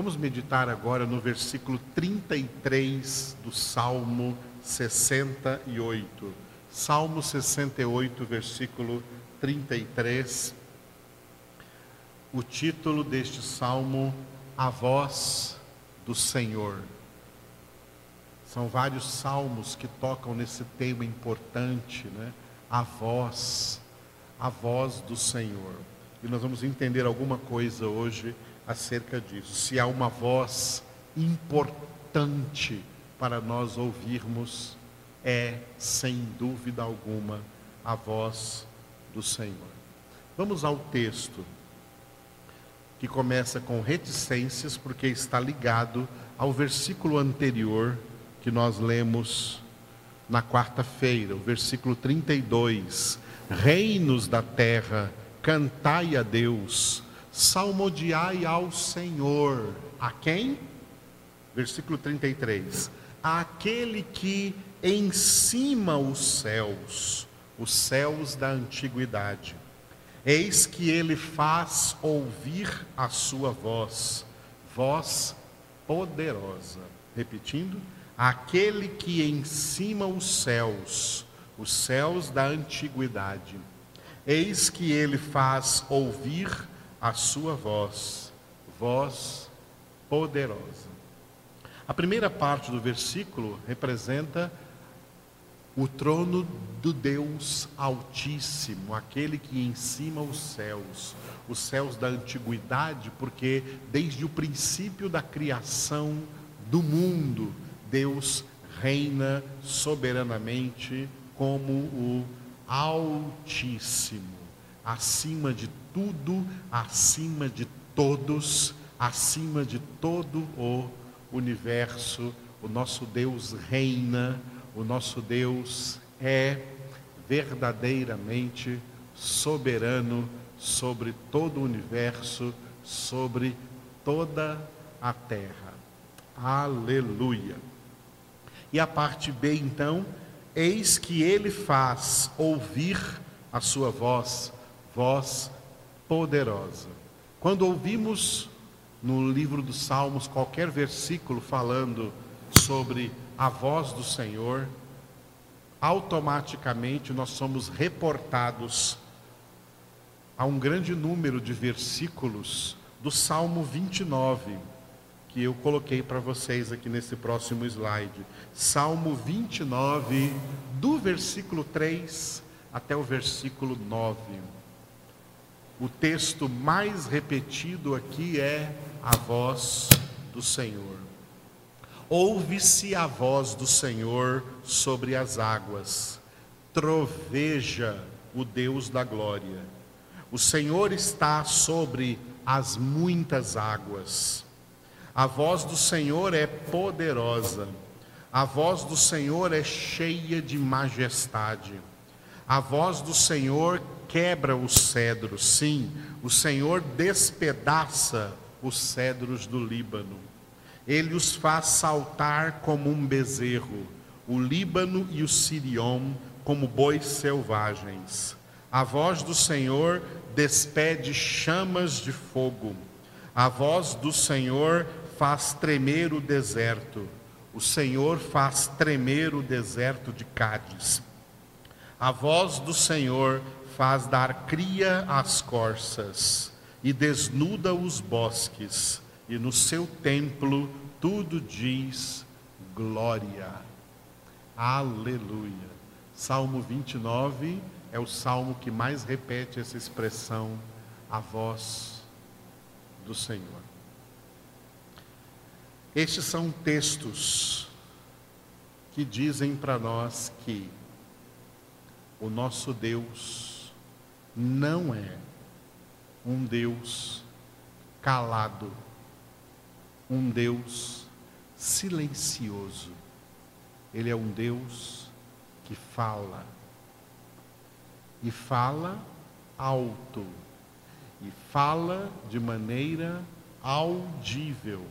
Vamos meditar agora no versículo 33 do Salmo 68. Salmo 68, versículo 33. O título deste salmo, A Voz do Senhor. São vários salmos que tocam nesse tema importante, né? A voz, a voz do Senhor. E nós vamos entender alguma coisa hoje acerca disso. Se há uma voz importante para nós ouvirmos, é, sem dúvida alguma, a voz do Senhor. Vamos ao texto, que começa com reticências, porque está ligado ao versículo anterior que nós lemos na quarta-feira, o versículo 32. Reinos da terra, cantai a Deus, salmodiai ao Senhor. A quem? Versículo 33. Aquele que em cima os céus, os céus da antiguidade. Eis que ele faz ouvir a sua voz, voz poderosa. Repetindo, aquele que em cima os céus, os céus da antiguidade. Eis que ele faz ouvir a sua voz, voz poderosa. A primeira parte do versículo representa o trono do Deus Altíssimo, aquele que em cima os céus, os céus da antiguidade, porque desde o princípio da criação do mundo, Deus reina soberanamente como o Altíssimo, acima de tudo, acima de todos, acima de todo o universo. O nosso Deus reina o nosso Deus é verdadeiramente soberano sobre todo o universo, sobre toda a terra. Aleluia. E a parte B, então, eis que ele faz ouvir a sua voz, voz poderosa. Quando ouvimos no livro dos Salmos qualquer versículo falando sobre a voz do Senhor, automaticamente nós somos reportados a um grande número de versículos do Salmo 29, que eu coloquei para vocês aqui nesse próximo slide. Salmo 29, do versículo 3 até o versículo 9. O texto mais repetido aqui é a voz do Senhor. Ouve-se a voz do Senhor sobre as águas, troveja o Deus da glória. O Senhor está sobre as muitas águas. A voz do Senhor é poderosa, a voz do Senhor é cheia de majestade. A voz do Senhor quebra os cedros, sim, o Senhor despedaça os cedros do Líbano. Ele os faz saltar como um bezerro, o Líbano e o Sirion como bois selvagens. A voz do Senhor despede chamas de fogo. A voz do Senhor faz tremer o deserto. O Senhor faz tremer o deserto de Cádiz. A voz do Senhor faz dar cria às corças e desnuda os bosques e no seu templo tudo diz glória. Aleluia. Salmo 29 é o salmo que mais repete essa expressão, a voz do Senhor. Estes são textos que dizem para nós que o nosso Deus não é um Deus calado um Deus silencioso. Ele é um Deus que fala. E fala alto. E fala de maneira audível.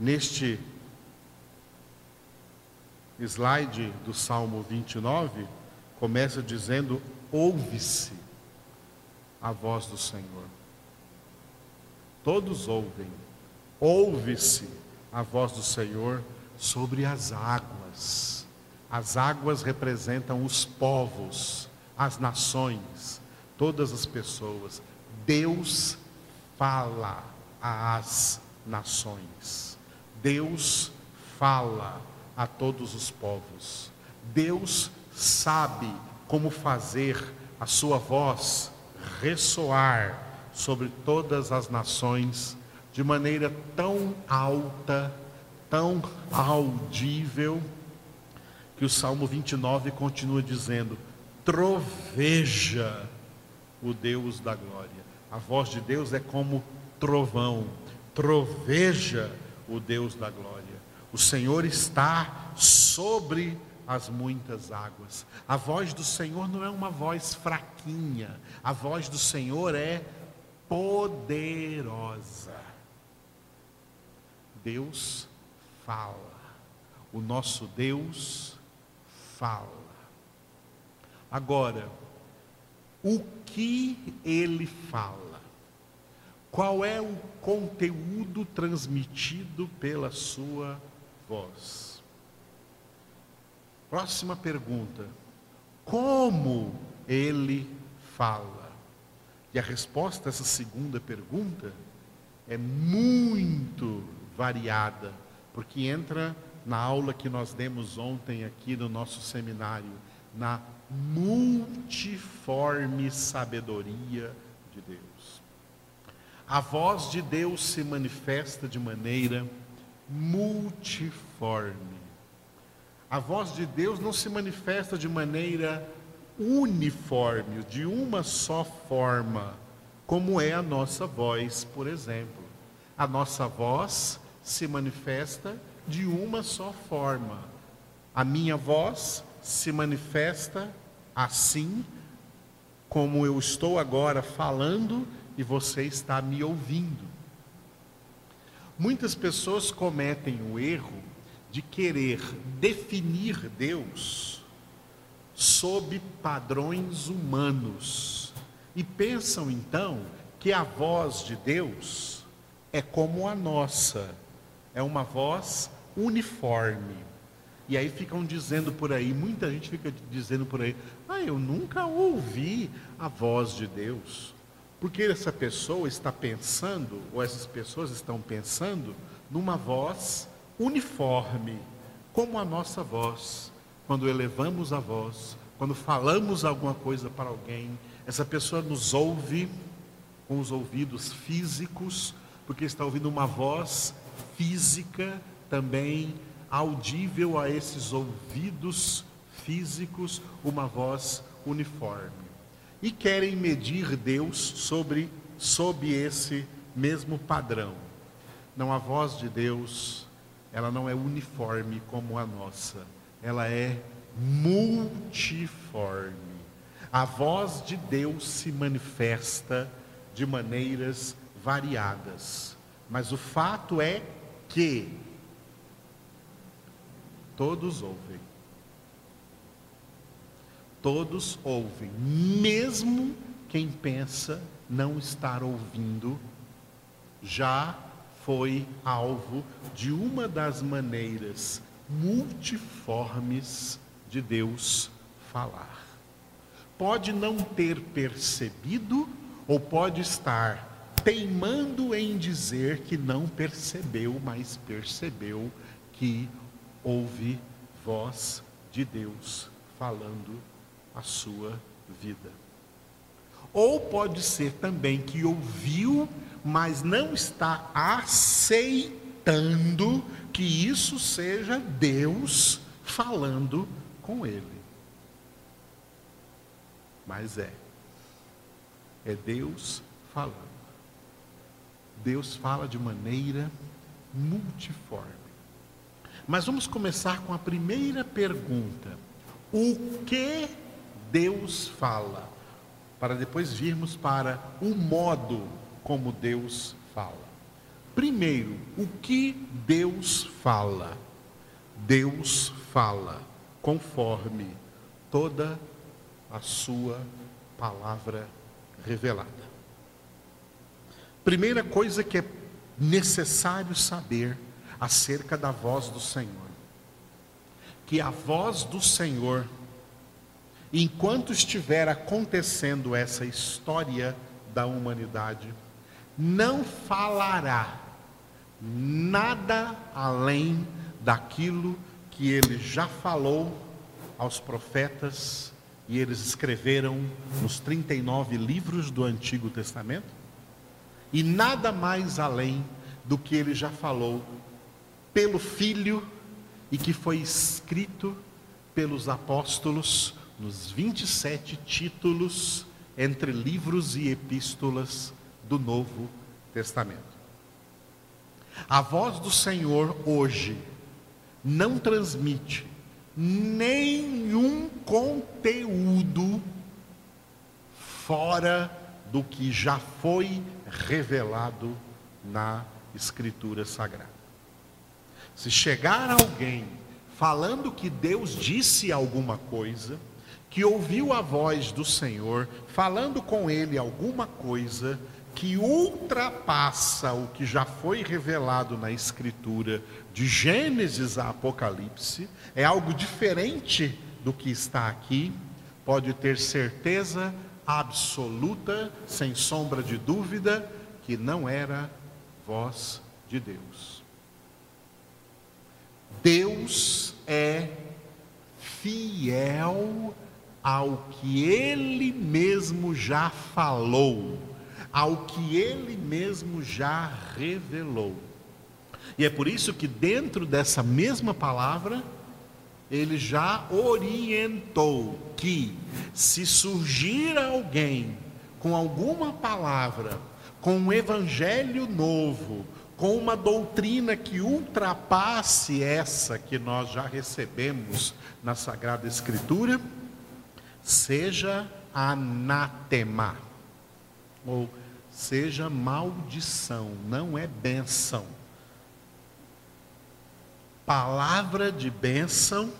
Neste slide do Salmo 29, começa dizendo: ouve-se a voz do Senhor. todos ouvem. Ouve-se a voz do Senhor sobre as águas. As águas representam os povos, as nações, todas as pessoas. Deus fala às nações. Deus fala a todos os povos. Deus sabe como fazer a sua voz ressoar sobre todas as nações de maneira tão alta, tão audível, que o Salmo 29 continua dizendo: troveja o Deus da glória. A voz de Deus é como trovão, troveja o Deus da glória. O Senhor está sobre as muitas águas. A voz do Senhor não é uma voz fraquinha, a voz do Senhor é poderosa. Deus fala, o nosso Deus fala. Agora, o que ele fala? Qual é o conteúdo transmitido pela sua voz? Próxima pergunta: como ele fala? E a resposta a essa segunda pergunta é muito variada, porque entra na aula que nós demos ontem aqui no nosso seminário, na multiforme sabedoria de Deus. A voz de Deus se manifesta de maneira multiforme. A voz de Deus não se manifesta de maneira uniforme, de uma só forma, como é a nossa voz, por exemplo. A nossa voz se manifesta de uma só forma. A minha voz se manifesta assim, como eu estou agora falando e você está me ouvindo. Muitas pessoas cometem o erro de querer definir Deus sob padrões humanos e pensam então que a voz de Deus é como a nossa, é uma voz uniforme. E aí ficam dizendo por aí, muita gente fica dizendo por aí, ah, eu nunca ouvi a voz de Deus. Porque essa pessoa está pensando, ou essas pessoas estão pensando, numa voz uniforme, como a nossa voz, quando elevamos a voz, quando falamos alguma coisa para alguém, essa pessoa nos ouve com os ouvidos físicos, porque está ouvindo uma voz física também audível a esses ouvidos físicos, uma voz uniforme. E querem medir Deus sobre sob esse mesmo padrão. Não a voz de Deus ela não é uniforme como a nossa, ela é multiforme. A voz de Deus se manifesta de maneiras variadas, mas o fato é que todos ouvem. Todos ouvem, mesmo quem pensa não estar ouvindo, já foi alvo de uma das maneiras multiformes de Deus falar. Pode não ter percebido, ou pode estar teimando em dizer que não percebeu, mas percebeu que houve voz de Deus falando a sua vida. Ou pode ser também que ouviu mas não está aceitando que isso seja Deus falando com ele. Mas é. É Deus falando. Deus fala de maneira multiforme. Mas vamos começar com a primeira pergunta: O que Deus fala? Para depois virmos para o modo como Deus fala. Primeiro, o que Deus fala? Deus fala conforme toda a sua palavra revelada. Primeira coisa que é necessário saber acerca da voz do Senhor, que a voz do Senhor, enquanto estiver acontecendo essa história da humanidade, não falará nada além daquilo que ele já falou aos profetas e eles escreveram nos 39 livros do Antigo Testamento, e nada mais além do que ele já falou pelo Filho e que foi escrito pelos apóstolos nos 27 títulos entre livros e epístolas do Novo Testamento. A voz do Senhor hoje não transmite nenhum conteúdo fora do que já foi revelado na Escritura Sagrada. Se chegar alguém falando que Deus disse alguma coisa, que ouviu a voz do Senhor, falando com ele alguma coisa, que ultrapassa o que já foi revelado na Escritura, de Gênesis a Apocalipse, é algo diferente do que está aqui, pode ter certeza absoluta, sem sombra de dúvida, que não era voz de Deus. Deus é fiel ao que ele mesmo já falou ao que ele mesmo já revelou. E é por isso que, dentro dessa mesma palavra, ele já orientou que, se surgir alguém com alguma palavra, com um evangelho novo, com uma doutrina que ultrapasse essa que nós já recebemos na Sagrada Escritura, seja anatema, ou seja maldição, não é bênção. Palavra de bênção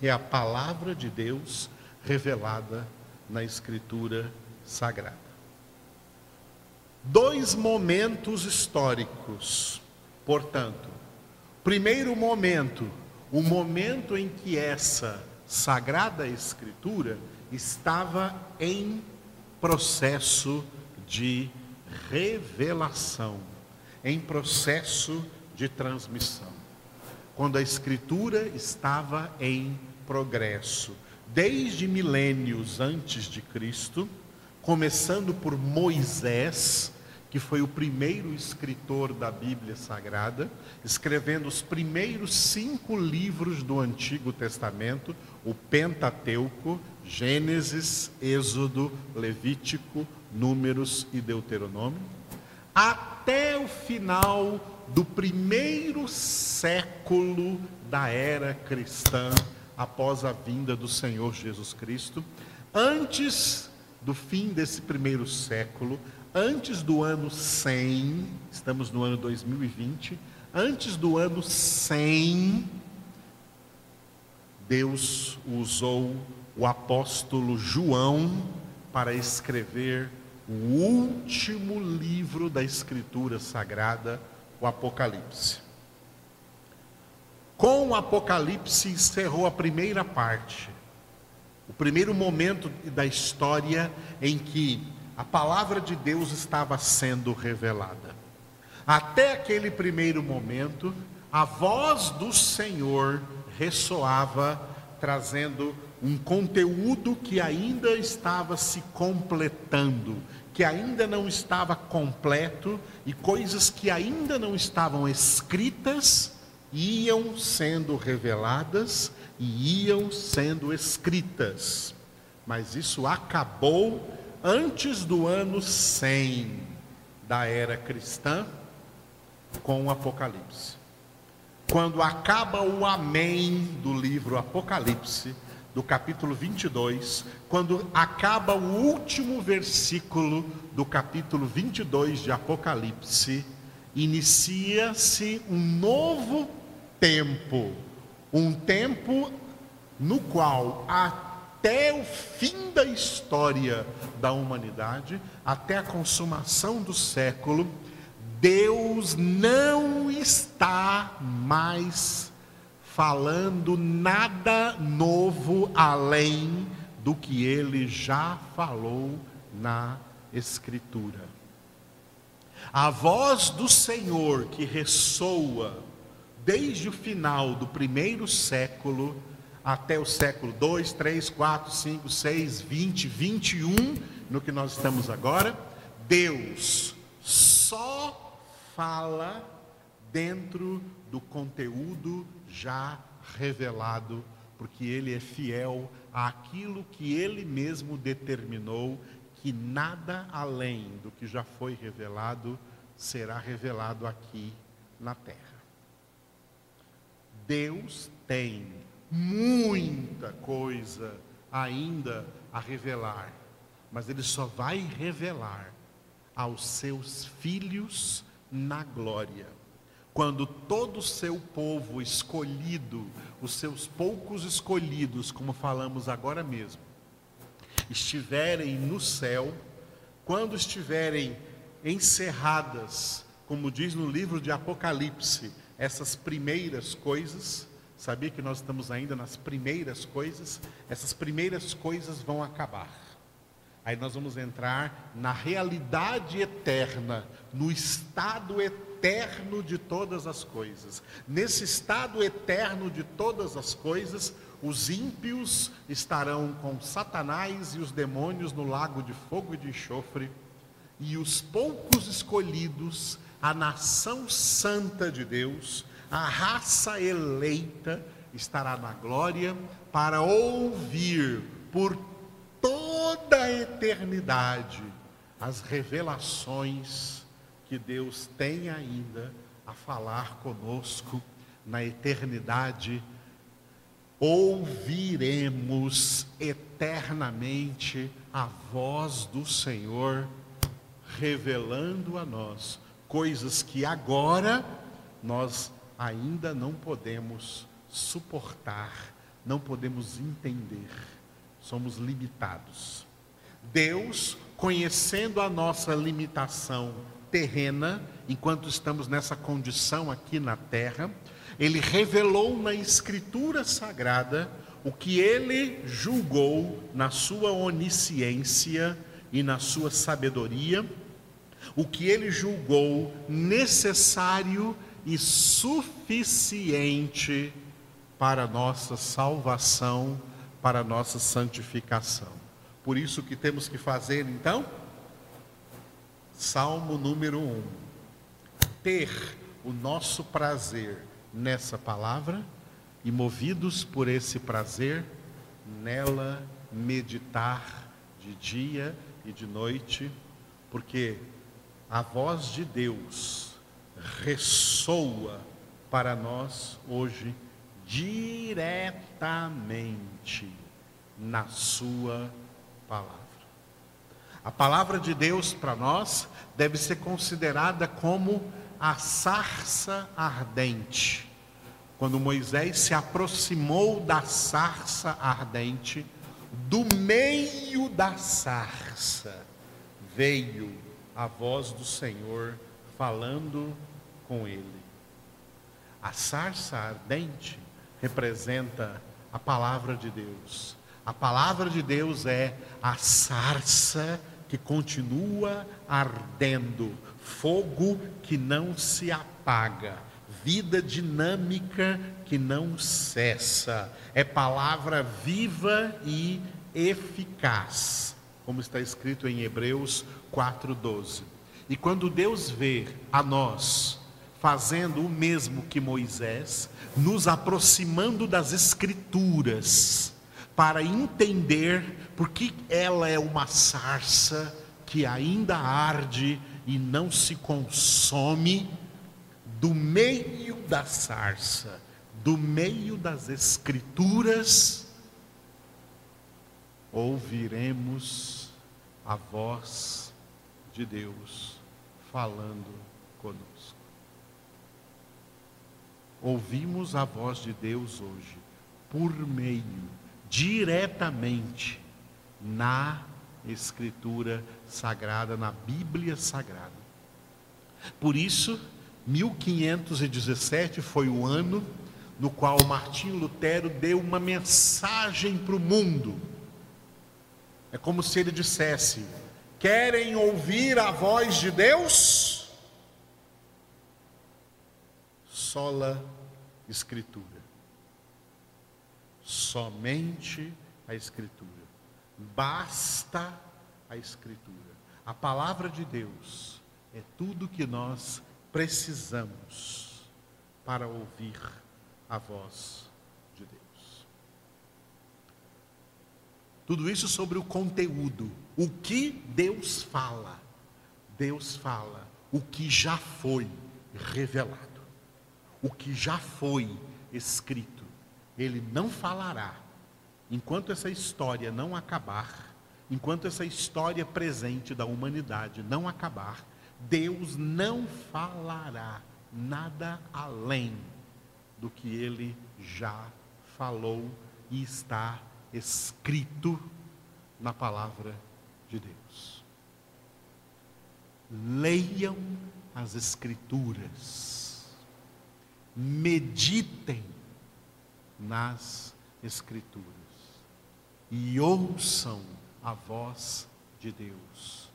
é a palavra de Deus revelada na Escritura Sagrada. Dois momentos históricos, portanto. Primeiro momento, o momento em que essa Sagrada Escritura estava em processo de revelação, em processo de transmissão. Quando a Escritura estava em progresso, desde milênios antes de Cristo, começando por Moisés, que foi o primeiro escritor da Bíblia Sagrada, escrevendo os primeiros cinco livros do Antigo Testamento, o Pentateuco, Gênesis, Êxodo, Levítico, Números e Deuteronômio, até o final do primeiro século da era cristã, após a vinda do Senhor Jesus Cristo, antes do fim desse primeiro século, antes do ano 100, estamos no ano 2020, antes do ano 100, Deus usou o apóstolo João para escrever o último livro da Escritura Sagrada, o Apocalipse. Com o Apocalipse encerrou a primeira parte, o primeiro momento da história em que a palavra de Deus estava sendo revelada. Até aquele primeiro momento, a voz do Senhor ressoava, trazendo um conteúdo que ainda estava se completando, que ainda não estava completo e coisas que ainda não estavam escritas iam sendo reveladas e iam sendo escritas. Mas isso acabou antes do ano 100 da era cristã com o Apocalipse. Quando acaba o amém do livro Apocalipse, do capítulo 22, quando acaba o último versículo do capítulo 22 de Apocalipse, inicia-se um novo tempo, um tempo no qual a até o fim da história da humanidade, até a consumação do século, Deus não está mais falando nada novo além do que ele já falou na Escritura. A voz do Senhor que ressoa desde o final do primeiro século até o século 2, 3, 4, 5, 6, 20, 21, no que nós estamos agora, Deus só fala dentro do conteúdo já revelado, porque ele é fiel àquilo que ele mesmo determinou, que nada além do que já foi revelado será revelado aqui na terra. Deus tem muita coisa ainda a revelar, mas ele só vai revelar aos seus filhos na glória. Quando todo o seu povo escolhido, os seus poucos escolhidos, como falamos agora mesmo, estiverem no céu, quando estiverem encerradas, como diz no livro de Apocalipse, essas primeiras coisas, Sabia que nós estamos ainda nas primeiras coisas? Essas primeiras coisas vão acabar. Aí nós vamos entrar na realidade eterna, no estado eterno de todas as coisas. Nesse estado eterno de todas as coisas, os ímpios estarão com Satanás e os demônios no lago de fogo e de enxofre, e os poucos escolhidos, a nação santa de Deus, a raça eleita estará na glória para ouvir por toda a eternidade as revelações que Deus tem ainda a falar conosco na eternidade. Ouviremos eternamente a voz do Senhor revelando a nós coisas que agora nós ainda não podemos suportar, não podemos entender, somos limitados. Deus, conhecendo a nossa limitação terrena, enquanto estamos nessa condição aqui na terra, ele revelou na Escritura Sagrada o que ele julgou na sua onisciência e na sua sabedoria, o que ele julgou necessário e suficiente para nossa salvação, para nossa santificação. Por isso que temos que fazer então, Salmo número 1. Ter o nosso prazer nessa palavra e movidos por esse prazer, nela meditar de dia e de noite, porque a voz de Deus ressoa para nós hoje diretamente na Sua palavra. A palavra de Deus para nós deve ser considerada como a sarça ardente. Quando Moisés se aproximou da sarça ardente, do meio da sarça veio a voz do Senhor falando com ele. A sarça ardente representa a palavra de Deus. A palavra de Deus é a sarça que continua ardendo, fogo que não se apaga, vida dinâmica que não cessa. É palavra viva e eficaz, como está escrito em Hebreus 4:12. E quando Deus vê a nós fazendo o mesmo que Moisés, nos aproximando das Escrituras, para entender porque ela é uma sarça que ainda arde e não se consome, do meio da sarça, do meio das Escrituras, ouviremos a voz de Deus falando conosco. Ouvimos a voz de Deus hoje por meio diretamente na Escritura Sagrada, na Bíblia Sagrada. Por isso, 1517 foi o ano no qual Martim Lutero deu uma mensagem para o mundo. É como se ele dissesse: Querem ouvir a voz de Deus? Sola Escritura. Somente a Escritura. Basta a Escritura. A palavra de Deus é tudo que nós precisamos para ouvir a voz de Deus. Tudo isso sobre o conteúdo, o que Deus fala. Deus fala o que já foi revelado, o que já foi escrito. Ele não falará enquanto essa história não acabar, enquanto essa história presente da humanidade não acabar, Deus não falará nada além do que ele já falou e está escrito na palavra de Deus. Leiam as Escrituras, meditem nas Escrituras e ouçam a voz de Deus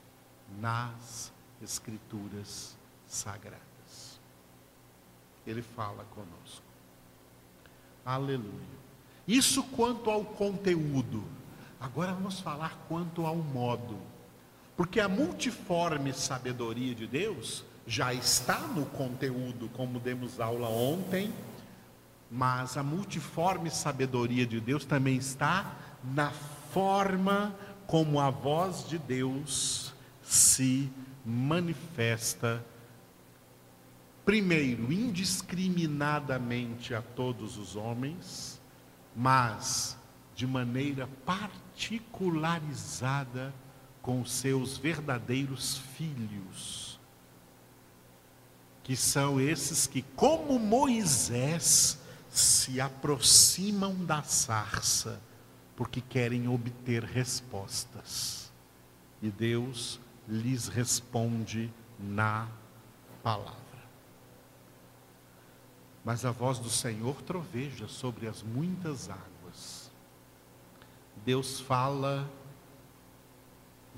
nas Escrituras sagradas. Ele fala conosco. Aleluia. Isso quanto ao conteúdo. Agora vamos falar quanto ao modo. Porque a multiforme sabedoria de Deus já está no conteúdo, como demos aula ontem, mas a multiforme sabedoria de Deus também está na forma como a voz de Deus se manifesta primeiro, indiscriminadamente a todos os homens, mas de maneira particularizada com seus verdadeiros filhos, que são esses que, como Moisés, se aproximam da sarça, porque querem obter respostas. E Deus lhes responde na palavra. Mas a voz do Senhor troveja sobre as muitas águas. Deus fala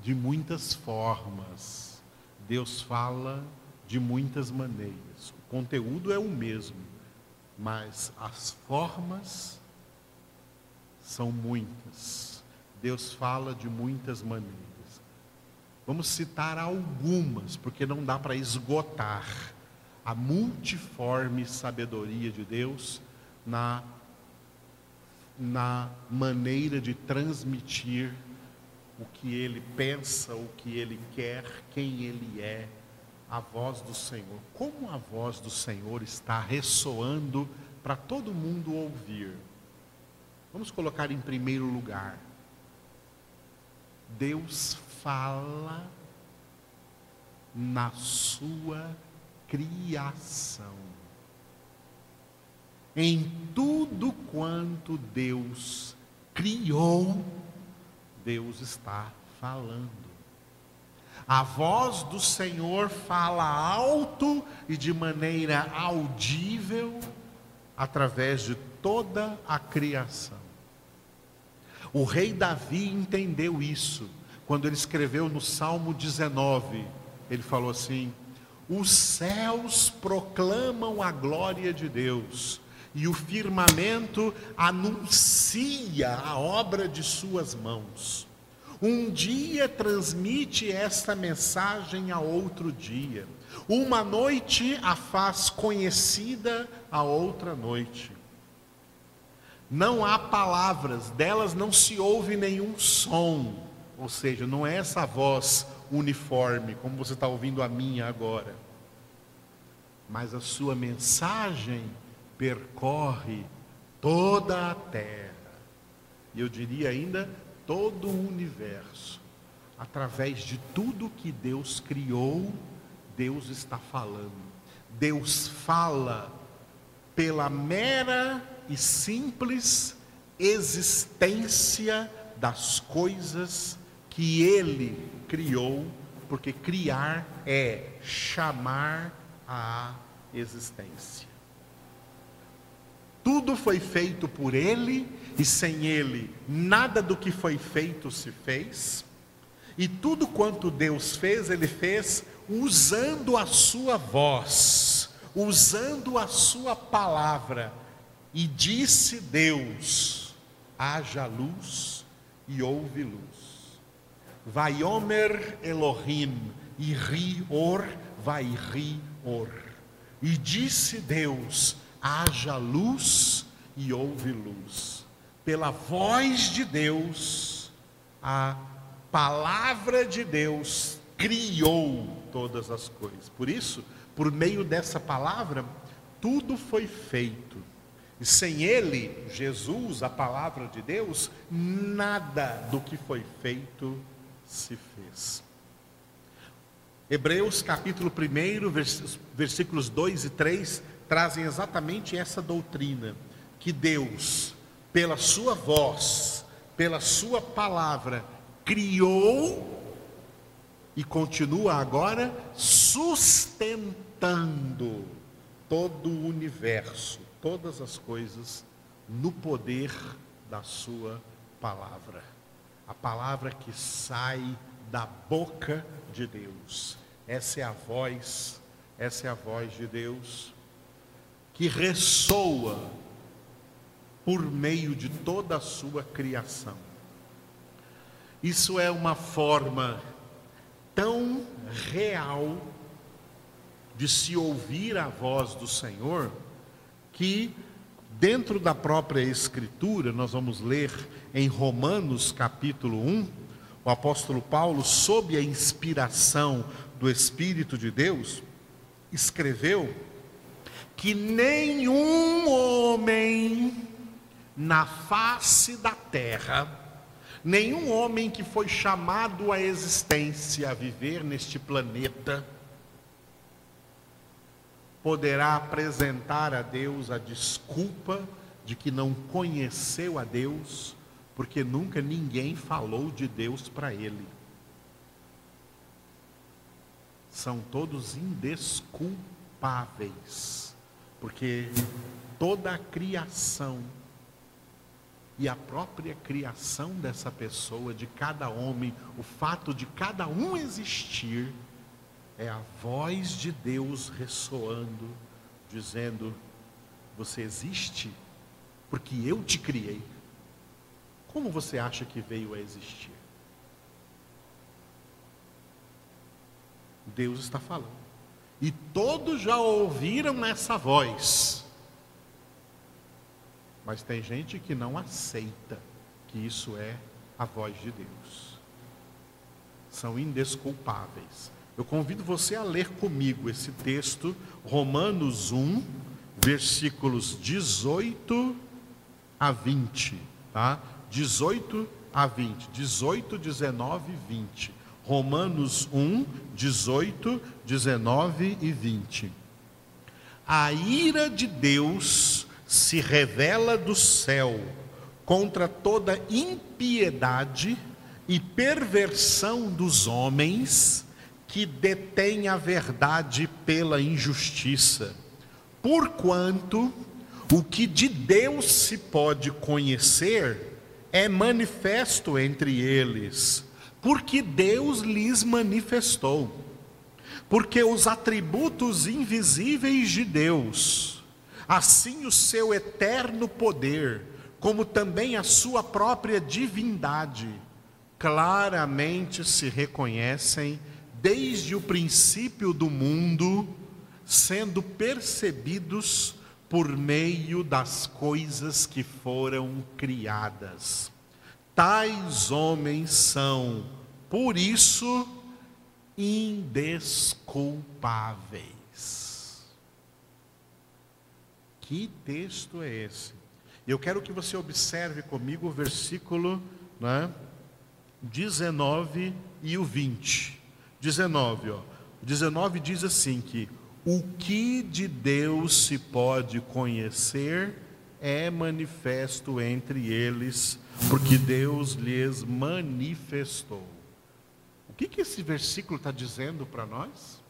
de muitas formas. Deus fala de muitas maneiras. O conteúdo é o mesmo, mas as formas são muitas. Deus fala de muitas maneiras. Vamos citar algumas, porque não dá para esgotar a multiforme sabedoria de Deus na, na maneira de transmitir o que ele pensa, o que ele quer, quem ele é, a voz do Senhor. Como a voz do Senhor está ressoando para todo mundo ouvir. Vamos colocar em primeiro lugar. Deus fala na sua criação. Em tudo quanto Deus criou, Deus está falando. A voz do Senhor fala alto e de maneira audível através de toda a criação. O rei Davi entendeu isso quando ele escreveu no Salmo 19. Ele falou assim: os céus proclamam a glória de Deus, e o firmamento anuncia a obra de suas mãos. Um dia transmite esta mensagem a outro dia, uma noite a faz conhecida a outra noite. Não há palavras, delas não se ouve nenhum som, ou seja, não é essa voz uniforme, como você está ouvindo a minha agora. Mas a sua mensagem percorre toda a terra, e eu diria ainda todo o universo. Através de tudo que Deus criou, Deus está falando. Deus fala pela mera e simples existência das coisas que ele criou, porque criar é chamar à existência. Tudo foi feito por ele e sem ele nada do que foi feito se fez. E tudo quanto Deus fez, ele fez usando a sua voz, usando a sua palavra. E disse Deus: haja luz e houve luz. Vaiomer Elohim, e ri or, vai ri or. E disse Deus: haja luz e houve luz. Pela voz de Deus, a palavra de Deus criou todas as coisas. Por isso, por meio dessa palavra, tudo foi feito. E sem ele, Jesus, a palavra de Deus, nada do que foi feito se fez. Hebreus capítulo 1, versículos 2 e 3 trazem exatamente essa doutrina: que Deus, pela Sua voz, pela Sua palavra, criou e continua agora sustentando todo o universo, todas as coisas, no poder da Sua palavra a palavra que sai da boca de Deus. Essa é a voz, essa é a voz de Deus que ressoa por meio de toda a sua criação. Isso é uma forma tão real de se ouvir a voz do Senhor que Dentro da própria Escritura, nós vamos ler em Romanos capítulo 1, o apóstolo Paulo, sob a inspiração do Espírito de Deus, escreveu que nenhum homem na face da terra, nenhum homem que foi chamado à existência, a viver neste planeta, poderá apresentar a Deus a desculpa de que não conheceu a Deus, porque nunca ninguém falou de Deus para ele. São todos indesculpáveis, porque toda a criação e a própria criação dessa pessoa, de cada homem, o fato de cada um existir, é a voz de Deus ressoando, dizendo: Você existe porque eu te criei. Como você acha que veio a existir? Deus está falando. E todos já ouviram essa voz. Mas tem gente que não aceita que isso é a voz de Deus. São indesculpáveis. Eu convido você a ler comigo esse texto, Romanos 1, versículos 18 a 20, tá? 18 a 20, 18, 19 e 20. Romanos 1, 18, 19 e 20. A ira de Deus se revela do céu contra toda impiedade e perversão dos homens que detém a verdade pela injustiça. Porquanto o que de Deus se pode conhecer é manifesto entre eles, porque Deus lhes manifestou. Porque os atributos invisíveis de Deus, assim o seu eterno poder, como também a sua própria divindade, claramente se reconhecem desde o princípio do mundo, sendo percebidos por meio das coisas que foram criadas. Tais homens são, por isso, indesculpáveis. Que texto é esse? Eu quero que você observe comigo o versículo né, 19 e o 20. 19, ó. 19 diz assim que o que de Deus se pode conhecer é manifesto entre eles, porque Deus lhes manifestou. O que, que esse versículo está dizendo para nós?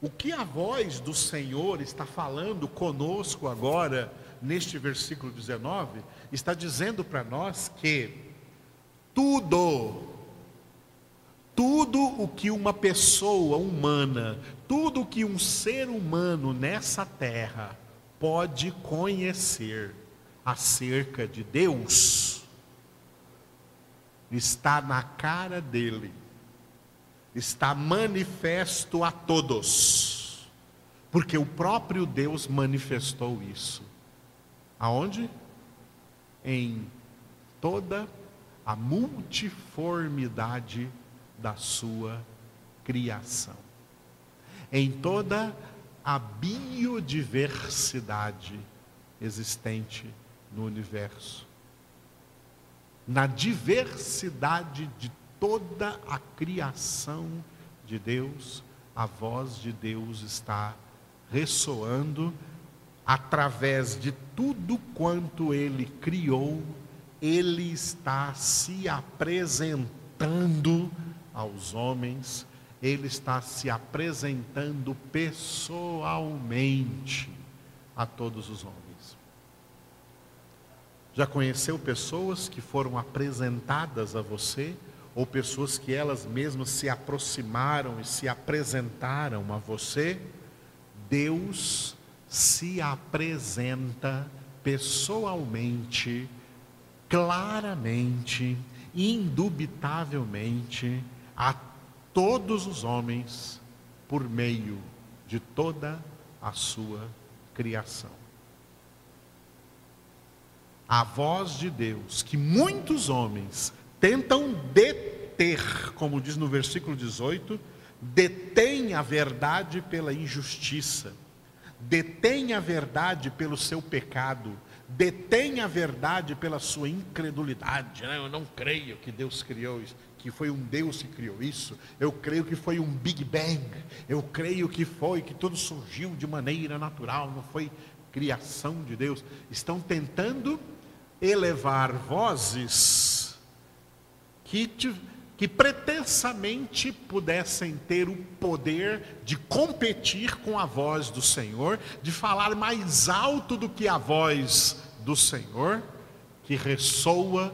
O que a voz do Senhor está falando conosco agora, neste versículo 19, está dizendo para nós que tudo, tudo o que uma pessoa humana, tudo o que um ser humano nessa terra pode conhecer acerca de Deus, está na cara dele está manifesto a todos, porque o próprio Deus manifestou isso. Aonde? Em toda a multiformidade da sua criação, em toda a biodiversidade existente no universo, na diversidade de toda a criação de Deus, a voz de Deus está ressoando através de tudo quanto ele criou, ele está se apresentando aos homens, ele está se apresentando pessoalmente a todos os homens. Já conheceu pessoas que foram apresentadas a você? ou pessoas que elas mesmas se aproximaram e se apresentaram a você, Deus se apresenta pessoalmente, claramente, indubitavelmente a todos os homens por meio de toda a sua criação. A voz de Deus que muitos homens tentam deter, como diz no versículo 18, detém a verdade pela injustiça, detém a verdade pelo seu pecado, detém a verdade pela sua incredulidade. Né? Eu não creio que Deus criou isso, que foi um Deus que criou isso. Eu creio que foi um Big Bang. Eu creio que foi que tudo surgiu de maneira natural, não foi criação de Deus. Estão tentando elevar vozes que, que pretensamente pudessem ter o poder de competir com a voz do Senhor, de falar mais alto do que a voz do Senhor, que ressoa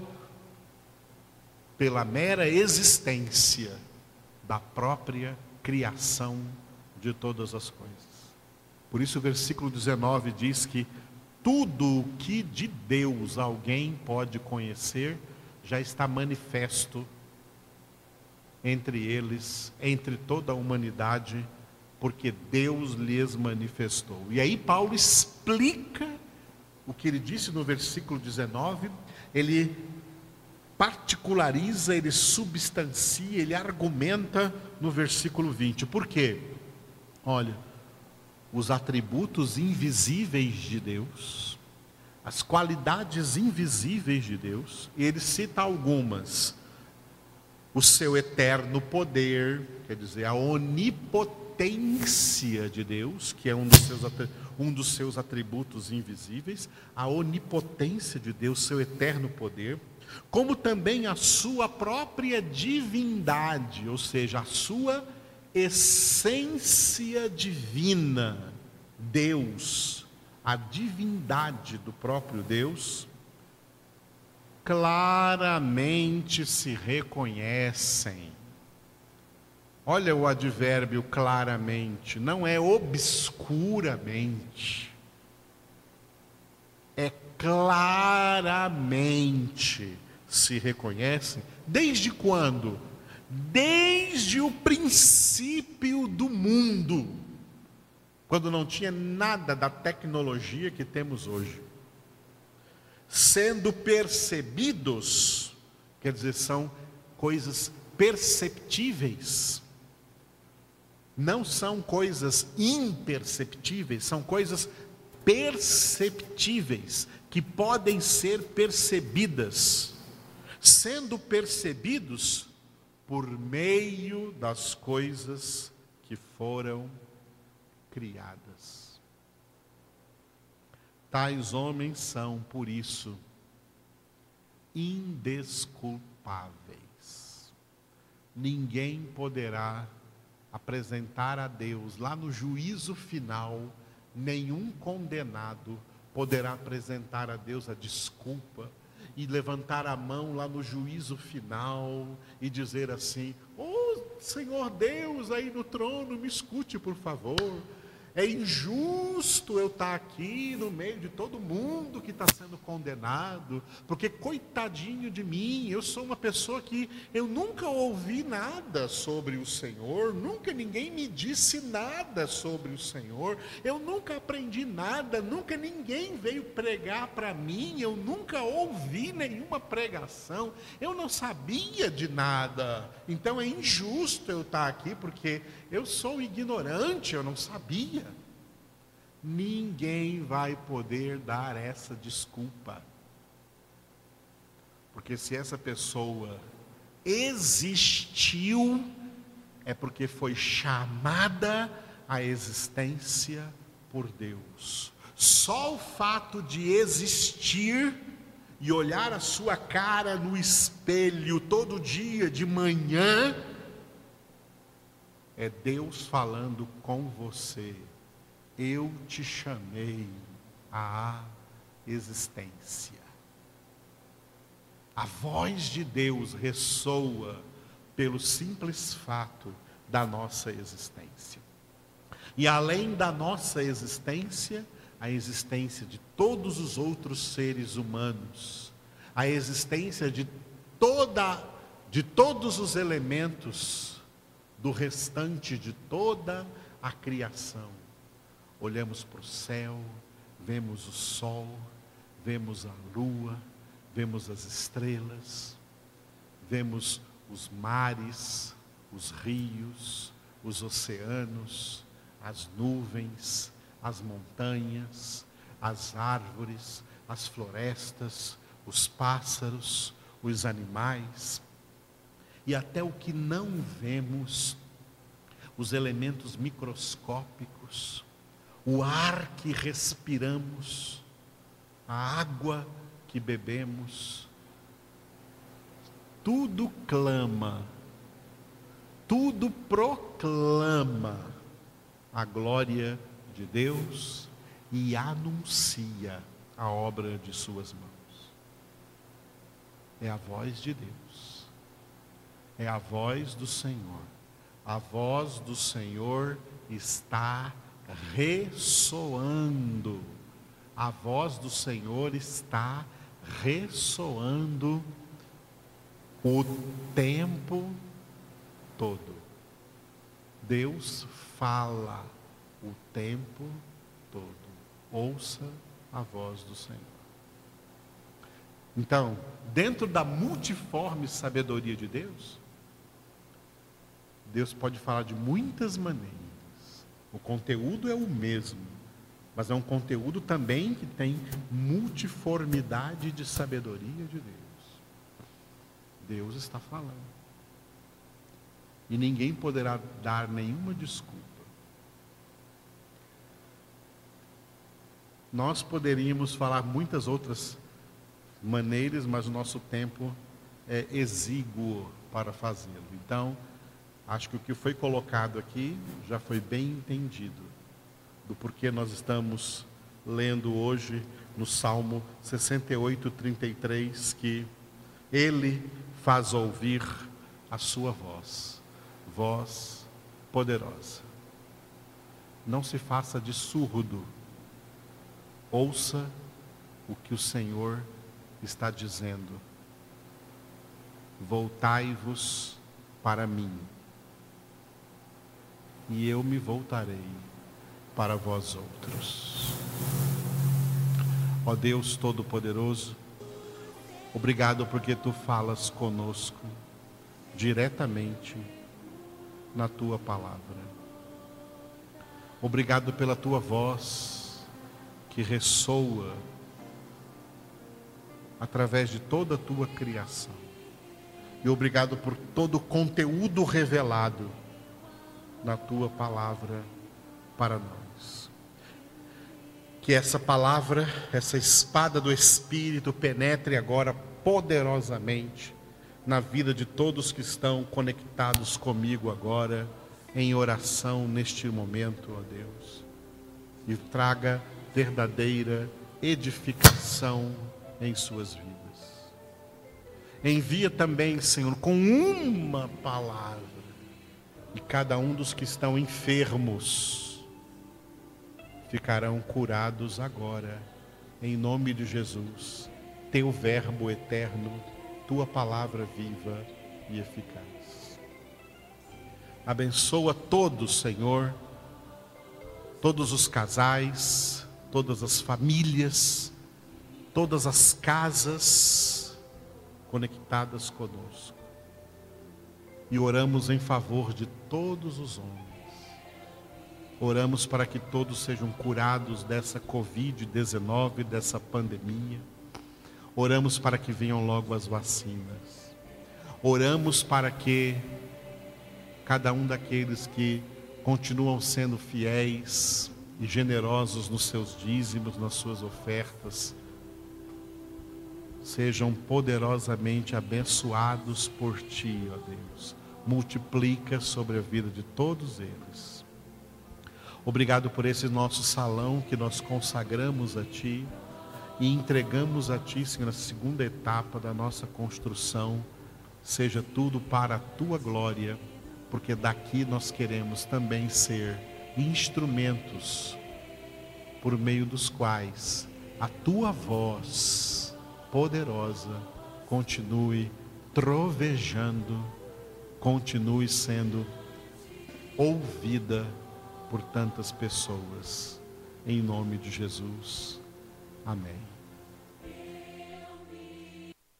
pela mera existência da própria criação de todas as coisas. Por isso o versículo 19 diz que tudo o que de Deus alguém pode conhecer, já está manifesto entre eles, entre toda a humanidade, porque Deus lhes manifestou. E aí Paulo explica o que ele disse no versículo 19, ele particulariza, ele substancia, ele argumenta no versículo 20. Por quê? Olha, os atributos invisíveis de Deus, as qualidades invisíveis de Deus, e ele cita algumas. O seu eterno poder, quer dizer, a onipotência de Deus, que é um dos seus, um dos seus atributos invisíveis, a onipotência de Deus, seu eterno poder, como também a sua própria divindade, ou seja, a sua essência divina, Deus a divindade do próprio Deus, claramente se reconhecem. Olha o advérbio claramente, não é obscuramente, é claramente se reconhecem. Desde quando? Desde o princípio do mundo quando não tinha nada da tecnologia que temos hoje. Sendo percebidos, quer dizer, são coisas perceptíveis. Não são coisas imperceptíveis, são coisas perceptíveis, que podem ser percebidas, sendo percebidos por meio das coisas que foram criadas. Tais homens são, por isso, indesculpáveis. Ninguém poderá apresentar a Deus lá no juízo final, nenhum condenado poderá apresentar a Deus a desculpa e levantar a mão lá no juízo final e dizer assim: Oh Senhor Deus aí no trono, me escute por favor. É injusto eu estar aqui no meio de todo mundo que está sendo condenado, porque coitadinho de mim, eu sou uma pessoa que eu nunca ouvi nada sobre o Senhor, nunca ninguém me disse nada sobre o Senhor, eu nunca aprendi nada, nunca ninguém veio pregar para mim, eu nunca ouvi nenhuma pregação, eu não sabia de nada, então é injusto eu estar aqui, porque eu sou ignorante, eu não sabia. Ninguém vai poder dar essa desculpa. Porque se essa pessoa existiu, é porque foi chamada à existência por Deus. Só o fato de existir e olhar a sua cara no espelho todo dia de manhã, é Deus falando com você. Eu te chamei à existência. A voz de Deus ressoa pelo simples fato da nossa existência. E além da nossa existência, a existência de todos os outros seres humanos, a existência de toda de todos os elementos do restante de toda a criação. Olhamos para o céu, vemos o sol, vemos a lua, vemos as estrelas, vemos os mares, os rios, os oceanos, as nuvens, as montanhas, as árvores, as florestas, os pássaros, os animais, e até o que não vemos, os elementos microscópicos, o ar que respiramos, a água que bebemos, tudo clama, tudo proclama a glória de Deus e anuncia a obra de Suas mãos. É a voz de Deus é a voz do Senhor. A voz do Senhor está ressoando. A voz do Senhor está ressoando o tempo todo. Deus fala o tempo todo. Ouça a voz do Senhor. Então, dentro da multiforme sabedoria de Deus, Deus pode falar de muitas maneiras. O conteúdo é o mesmo, mas é um conteúdo também que tem multiformidade de sabedoria de Deus. Deus está falando. E ninguém poderá dar nenhuma desculpa. Nós poderíamos falar muitas outras maneiras, mas o nosso tempo é exíguo para fazê-lo. Então, Acho que o que foi colocado aqui já foi bem entendido, do porquê nós estamos lendo hoje no Salmo 68, 33, que Ele faz ouvir a sua voz, voz poderosa. Não se faça de surdo, ouça o que o Senhor está dizendo. Voltai-vos para mim e eu me voltarei para vós outros. Ó Deus Todo-Poderoso, obrigado porque tu falas conosco diretamente na tua palavra. Obrigado pela tua voz que ressoa através de toda a tua criação. E obrigado por todo o conteúdo revelado na tua palavra para nós. Que essa palavra, essa espada do Espírito penetre agora poderosamente na vida de todos que estão conectados comigo agora em oração neste momento, ó Deus. E traga verdadeira edificação em suas vidas. Envia também, Senhor, com uma palavra, e cada um dos que estão enfermos ficarão curados agora, em nome de Jesus. Teu Verbo eterno, tua palavra viva e eficaz. Abençoa todos, Senhor, todos os casais, todas as famílias, todas as casas conectadas conosco. E oramos em favor de todos os homens. Oramos para que todos sejam curados dessa Covid-19, dessa pandemia. Oramos para que venham logo as vacinas. Oramos para que cada um daqueles que continuam sendo fiéis, e generosos nos seus dízimos, nas suas ofertas, sejam poderosamente abençoados por Ti, ó Deus. Multiplica sobre a vida de todos eles. Obrigado por esse nosso salão que nós consagramos a Ti e entregamos a Ti, Senhor, na segunda etapa da nossa construção. Seja tudo para a Tua glória, porque daqui nós queremos também ser instrumentos por meio dos quais a tua voz poderosa continue trovejando, continue sendo ouvida por tantas pessoas. Em nome de Jesus. Amém.